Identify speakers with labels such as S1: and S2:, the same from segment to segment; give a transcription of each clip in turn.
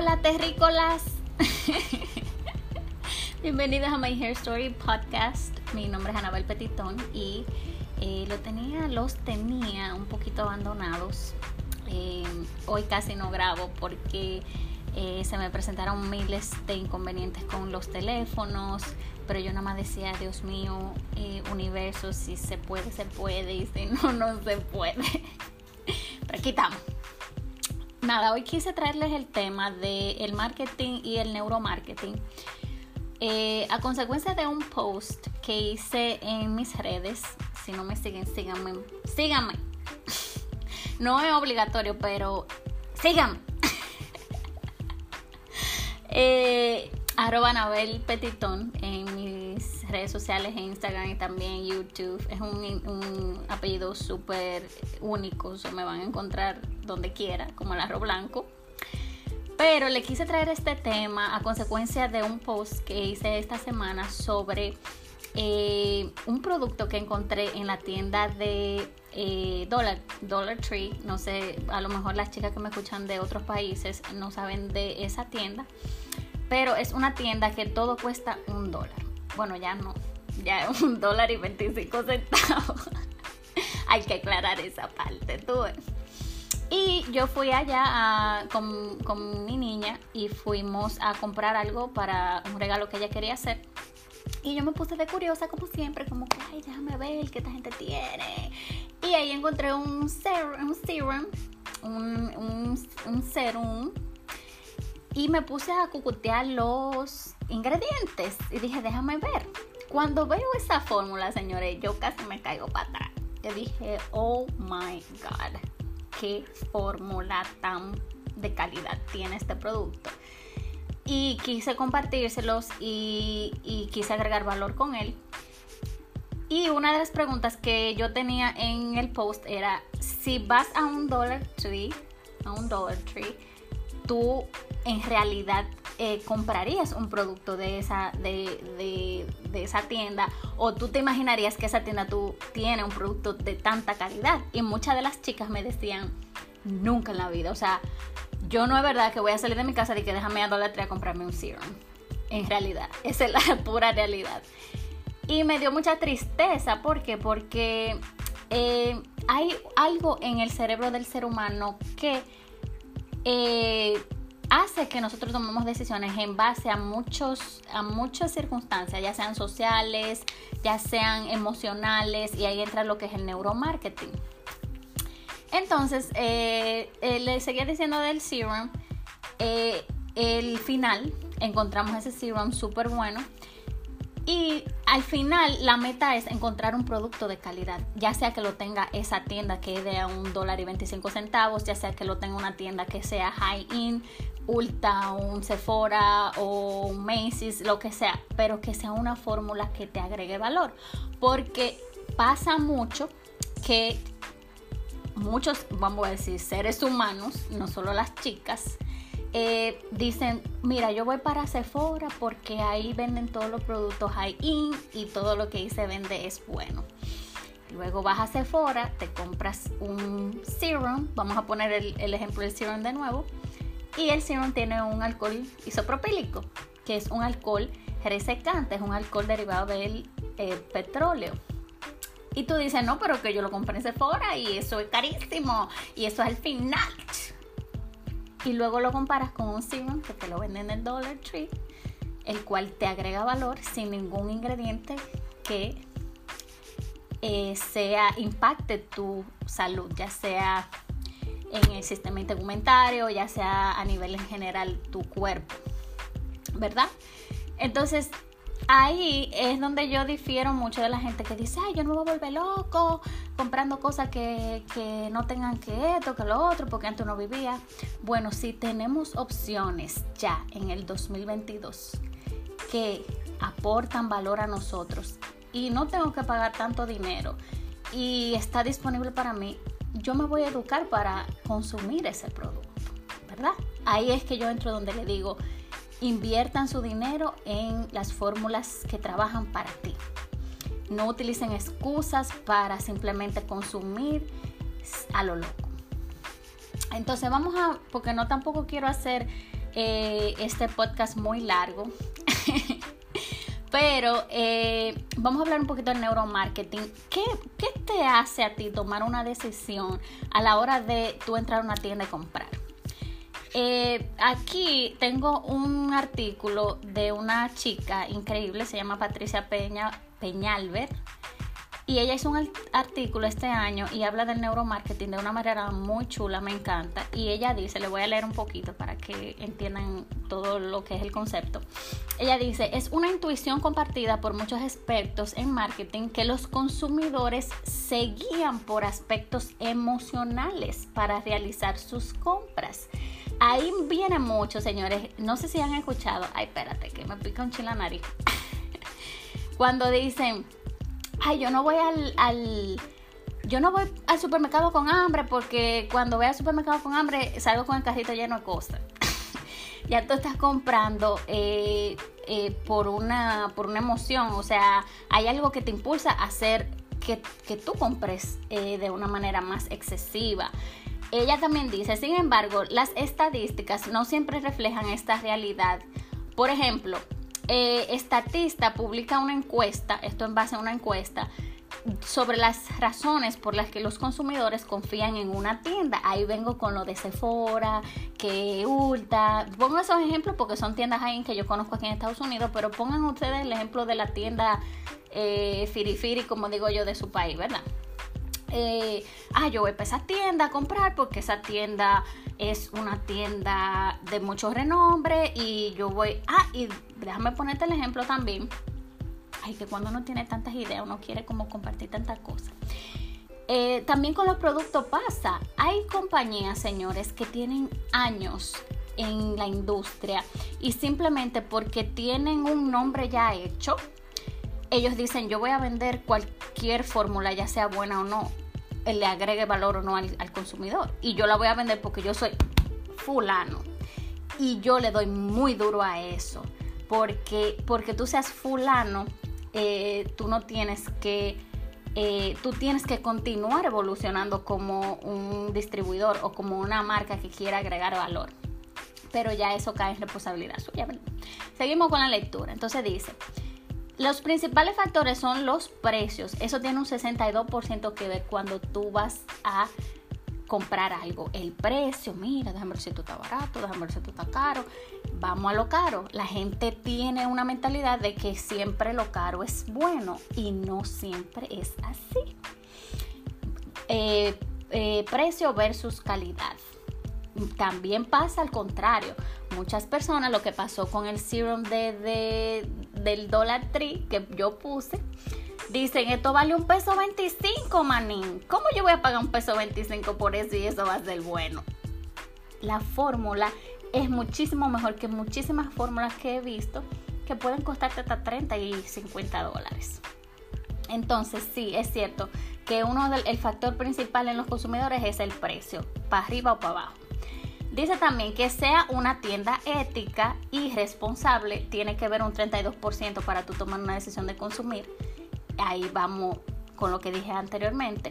S1: Hola terrícolas. Bienvenidos a My Hair Story Podcast. Mi nombre es Anabel Petitón y eh, lo tenía, los tenía un poquito abandonados. Eh, hoy casi no grabo porque eh, se me presentaron miles de inconvenientes con los teléfonos, pero yo nada más decía, Dios mío, universo, si se puede, se puede, y si no, no se puede. pero aquí estamos nada, hoy quise traerles el tema del marketing y el neuromarketing. Eh, a consecuencia de un post que hice en mis redes, si no me siguen, síganme, síganme. No es obligatorio, pero síganme. eh, arroba Anabel Petitón en mis redes sociales, en Instagram y también YouTube. Es un, apellido súper único, me van a encontrar donde quiera, como el arroz blanco. Pero le quise traer este tema a consecuencia de un post que hice esta semana sobre eh, un producto que encontré en la tienda de eh, Dollar, Dollar Tree. No sé, a lo mejor las chicas que me escuchan de otros países no saben de esa tienda pero es una tienda que todo cuesta un dólar. Bueno, ya no, ya es un dólar y 25 centavos. Hay que aclarar esa parte, tú Y yo fui allá con, con, mi niña y fuimos a comprar algo para un regalo que ella quería hacer. Y yo me puse de curiosa, como siempre, como que, ay, déjame ver qué esta gente tiene. Y ahí encontré un serum, un, serum, un, un, un serum y me puse a cucutear los ingredientes y dije, déjame ver. Cuando veo esa fórmula, señores, yo casi me caigo para atrás. Yo dije, oh my god, qué fórmula tan de calidad tiene este producto. Y quise compartírselos y, y quise agregar valor con él. Y una de las preguntas que yo tenía en el post era, si vas a un Dollar Tree, a un Dollar Tree, tú en realidad eh, comprarías un producto de esa, de, esa tienda o tú te imaginarías que esa tienda tú tiene un producto de tanta calidad. Y muchas de las chicas me decían, nunca en la vida. O sea, yo no es verdad que voy a salir de mi casa y que déjame a Dollar a comprarme un serum. En realidad, esa es la pura realidad. Y me dio mucha tristeza. ¿Por qué? Porque eh, hay algo en el cerebro del ser humano que... Eh, hace que nosotros tomemos decisiones en base a, muchos, a muchas circunstancias, ya sean sociales, ya sean emocionales, y ahí entra lo que es el neuromarketing. Entonces, eh, eh, le seguía diciendo del serum, eh, el final, encontramos ese serum súper bueno. Y al final la meta es encontrar un producto de calidad, ya sea que lo tenga esa tienda que es de un dólar y 25 centavos, ya sea que lo tenga una tienda que sea high in, Ulta, un Sephora o un Macy's, lo que sea, pero que sea una fórmula que te agregue valor. Porque pasa mucho que muchos, vamos a decir, seres humanos, no solo las chicas, eh, dicen, mira, yo voy para Sephora porque ahí venden todos los productos high-in y todo lo que ahí se vende es bueno. Luego vas a Sephora, te compras un serum, vamos a poner el ejemplo del serum de nuevo, y el serum tiene un alcohol isopropílico, que es un alcohol resecante, es un alcohol derivado del eh, petróleo. Y tú dices, no, pero que yo lo compré en Sephora y eso es carísimo y eso es el final. Y luego lo comparas con un serum que te lo venden en el Dollar Tree, el cual te agrega valor sin ningún ingrediente que eh, sea impacte tu salud, ya sea en el sistema integumentario, ya sea a nivel en general tu cuerpo, ¿verdad? Entonces, ahí es donde yo difiero mucho de la gente que dice, ay, yo no me voy a volver loco comprando cosas que, que no tengan que esto, que lo otro, porque antes no vivía. Bueno, si tenemos opciones ya en el 2022 que aportan valor a nosotros y no tengo que pagar tanto dinero y está disponible para mí, yo me voy a educar para consumir ese producto, ¿verdad? Ahí es que yo entro donde le digo, inviertan su dinero en las fórmulas que trabajan para ti. No utilicen excusas para simplemente consumir a lo loco. Entonces vamos a, porque no tampoco quiero hacer eh, este podcast muy largo. Pero eh, vamos a hablar un poquito del neuromarketing. ¿Qué, ¿Qué te hace a ti tomar una decisión a la hora de entrar a una tienda y comprar? Eh, aquí tengo un artículo de una chica increíble, se llama Patricia Peña, Peñalver. Y ella hizo un artículo este año y habla del neuromarketing de una manera muy chula, me encanta. Y ella dice, le voy a leer un poquito para que entiendan todo lo que es el concepto. Ella dice, es una intuición compartida por muchos expertos en marketing que los consumidores se guían por aspectos emocionales para realizar sus compras. Ahí viene mucho, señores. No sé si han escuchado. Ay, espérate, que me pica un chila nariz. Cuando dicen, ay, yo no voy al, yo no voy al supermercado con hambre porque cuando voy al supermercado con hambre salgo con el carrito lleno de cosas. ya tú estás comprando eh, eh, por, una, por una emoción, o sea, hay algo que te impulsa a hacer que, que tú compres eh, de una manera más excesiva. Ella también dice, sin embargo, las estadísticas no siempre reflejan esta realidad. Por ejemplo, eh, Estatista publica una encuesta, esto en base a una encuesta, sobre las razones por las que los consumidores confían en una tienda. Ahí vengo con lo de Sephora, que Ulta. Pongo esos ejemplos porque son tiendas ahí que yo conozco aquí en Estados Unidos, pero pongan ustedes el ejemplo de la tienda eh, Firifiri, como digo yo, de su país, ¿verdad? Eh, ah, yo voy a esa tienda a comprar porque esa tienda es una tienda de mucho renombre y yo voy, ah, y déjame ponerte el ejemplo también. Ay, que cuando uno tiene tantas ideas, uno quiere como compartir tantas cosas. Eh, también con los productos pasa. Hay compañías, señores, que tienen años en la industria y simplemente porque tienen un nombre ya hecho, ellos dicen yo voy a vender cualquier fórmula, ya sea buena o no, le agregue valor o no al, consumidor. Y yo la voy a vender porque yo soy fulano. Y yo le doy muy duro a eso. Porque, porque tú seas fulano, eh, tú no tienes que, eh, tú tienes que continuar evolucionando como un distribuidor o como una marca que quiera agregar valor. Pero ya eso cae en responsabilidad suya. Seguimos con la lectura. Entonces dice, los principales factores son los precios. Eso tiene un 62% que ver cuando tú vas a comprar algo. El precio, mira, déjame ver si esto está barato, déjame ver si esto está caro. Vamos a lo caro. La gente tiene una mentalidad de que siempre lo caro es bueno y no siempre es así. Eh, eh, precio versus calidad. También pasa al contrario. Muchas personas, lo que pasó con el serum de, del Dollar Tree que yo puse, dicen esto vale un peso 25, manín. ¿Cómo yo voy a pagar un peso 25 por eso y eso va a ser bueno? La fórmula es muchísimo mejor que muchísimas fórmulas que he visto que pueden costarte hasta 30 y 50 dólares. Entonces, sí, es cierto que uno del el factor principal en los consumidores es el precio, para arriba o para abajo. Dice también que sea una tienda ética y responsable, tiene que ver un 32% para tú tomar una decisión de consumir. Ahí vamos con lo que dije anteriormente.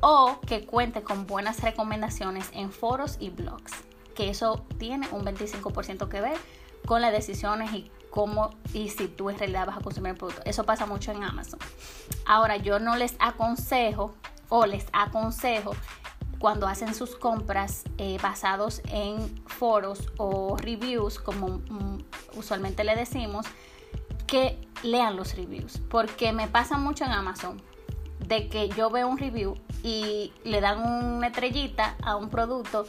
S1: O que cuente con buenas recomendaciones en foros y blogs, que eso tiene un 25% que ver con las decisiones y cómo y si tú en realidad vas a consumir el producto. Eso pasa mucho en Amazon. Ahora, yo no les aconsejo o les aconsejo cuando hacen sus compras eh, basados en foros o reviews, como mm, usualmente le decimos, que lean los reviews. Porque me pasa mucho en Amazon de que yo veo un review y le dan una estrellita a un producto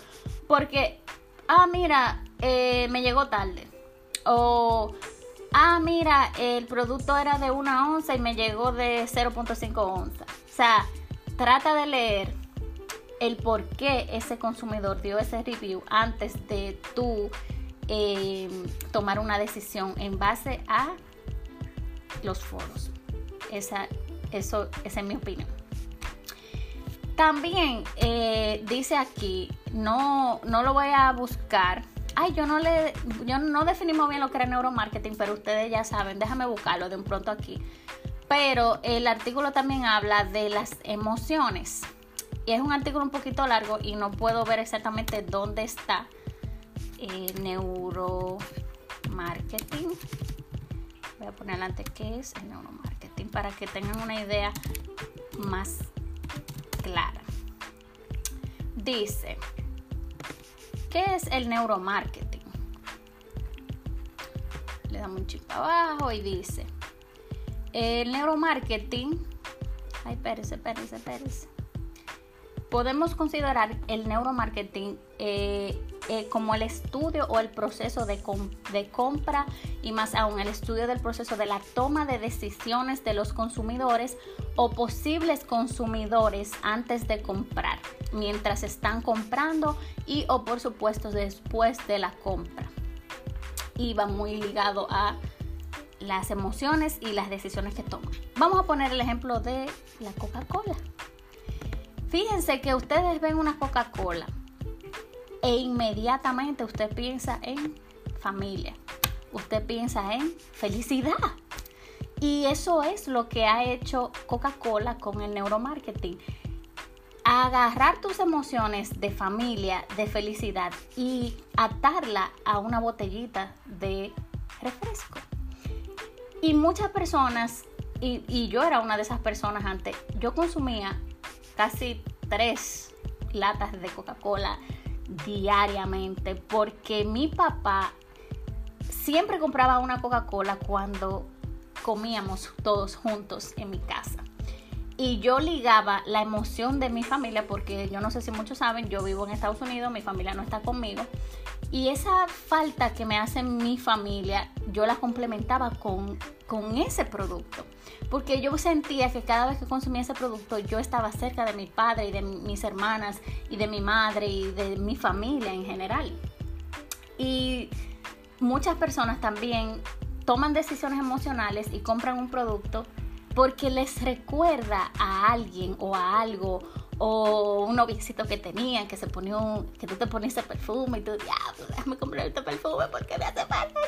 S1: porque, ah, mira, eh, me llegó tarde. O, ah, mira, el producto era de una onza y me llegó de 0.5 onza. O sea, trata de leer el por qué ese consumidor dio ese review antes de tú eh, tomar una decisión en base a los foros. Esa, eso, esa es mi opinión. También eh, dice aquí, no, no lo voy a buscar. Ay, yo no le, yo no definimos bien lo que era neuromarketing, pero ustedes ya saben, déjame buscarlo de un pronto aquí. Pero el artículo también habla de las emociones y es un artículo un poquito largo y no puedo ver exactamente dónde está. eh, neuromarketing. Voy a poner adelante qué es el neuromarketing para que tengan una idea más clara. Dice, ¿qué es el neuromarketing? Le damos un chip abajo y dice, el neuromarketing, ay, espérese, espérese, espérese. Podemos considerar el neuromarketing eh, eh, como el estudio o el proceso de, de, compra y más aún el estudio del proceso de la toma de decisiones de los consumidores o posibles consumidores antes de comprar, mientras están comprando y o por supuesto después de la compra. Y va muy ligado a las emociones y las decisiones que toman. Vamos a poner el ejemplo de la Coca-Cola. Fíjense que ustedes ven una Coca-Cola e inmediatamente usted piensa en familia, usted piensa en felicidad. Y eso es lo que ha hecho Coca-Cola con el neuromarketing. Agarrar tus emociones de familia, de felicidad y atarla a una botellita de refresco. Y muchas personas, y, yo era una de esas personas antes, yo consumía casi tres latas de Coca-Cola diariamente porque mi papá siempre compraba una Coca-Cola cuando comíamos todos juntos en mi casa. Y yo ligaba la emoción de mi familia, porque yo no sé si muchos saben, yo vivo en Estados Unidos, mi familia no está conmigo. Y esa falta que me hace mi familia, yo la complementaba con, con ese producto. Porque yo sentía que cada vez que consumía ese producto, yo estaba cerca de mi padre y de mis hermanas y de mi madre y de mi familia en general. Y muchas personas también toman decisiones emocionales y compran un producto porque les recuerda a alguien o a algo o un noviecito que tenían que se ponía un, que tú te pones ese perfume y tú diablo déjame comprar este perfume porque me hace falta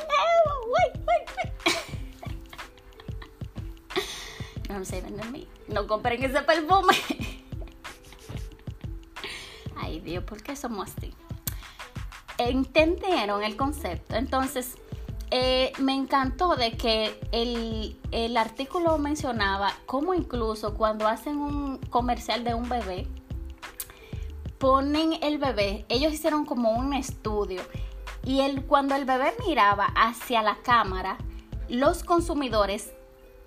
S1: no sé de mí no compren ese perfume. Ay Dios ¿por qué somos así? entendieron el concepto. Entonces eh, me encantó de que el, el, artículo mencionaba cómo incluso cuando hacen un comercial de un bebé, ponen el bebé, ellos hicieron como un estudio y el, cuando el bebé miraba hacia la cámara, los consumidores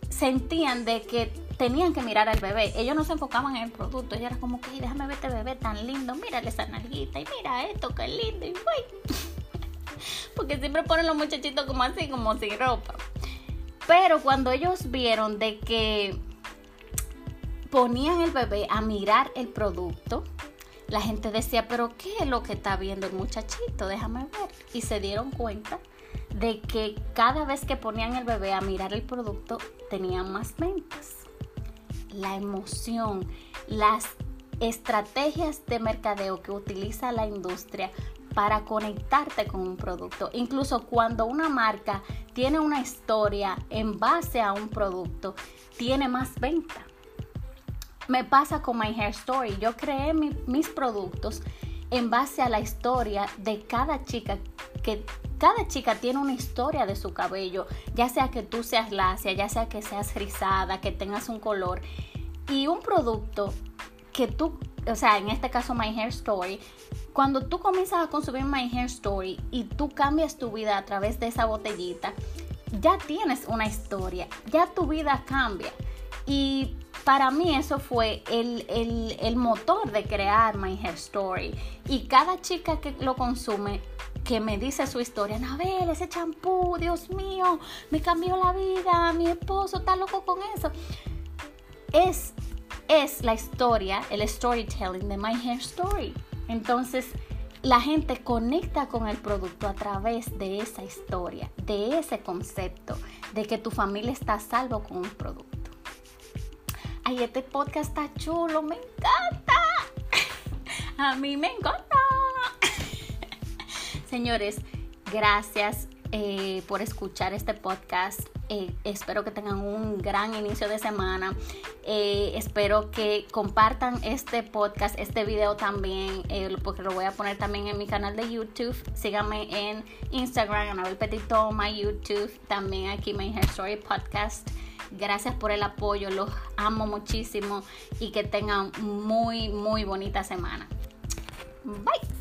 S1: sentían de que tenían que mirar al bebé. Ellos no se enfocaban en el producto. Ellos eran como que, déjame ver este bebé tan lindo. Mírale esa nalguita y mira esto, qué lindo. Y porque siempre ponen los muchachitos como así, como sin ropa. Pero cuando ellos vieron de que ponían el bebé a mirar el producto, la gente decía, pero ¿qué es lo que está viendo el muchachito? Déjame ver. Y se dieron cuenta de que cada vez que ponían el bebé a mirar el producto, tenían más ventas. La emoción, las estrategias de mercadeo que utiliza la industria para conectarte con un producto. Incluso cuando una marca tiene una historia en base a un producto, tiene más venta. Me pasa con My Hair Story. Yo creé mis productos en base a la historia de cada chica que cada chica tiene una historia de su cabello, ya sea que tú seas lacia, ya sea que seas rizada, que tengas un color y un producto que tú, o sea, en este caso My Hair Story, cuando tú comienzas a consumir My Hair Story y tú cambias tu vida a través de esa botellita, ya tienes una historia, ya tu vida cambia. Y para mí eso fue el, el, motor de crear My Hair Story. Y cada chica que lo consume, que me dice su historia, Anabel, ese champú, Dios mío, me cambió la vida, mi esposo está loco con eso. Es, es la historia, el storytelling de My Hair Story. Entonces, la gente conecta con el producto a través de esa historia, de ese concepto, de que tu familia está a salvo con un producto. Ay, este podcast está chulo, me encanta. A mí me encanta. Señores, gracias eh, por escuchar este podcast. Eh, espero que tengan un gran inicio de semana. Eh, espero que compartan este podcast, este video también, eh, porque lo voy a poner también en mi canal de YouTube. Síganme en Instagram, Anabel Petito, my YouTube, también aquí My Hair Story Podcast. Gracias por el apoyo, los amo muchísimo y que tengan muy, muy bonita semana. Bye.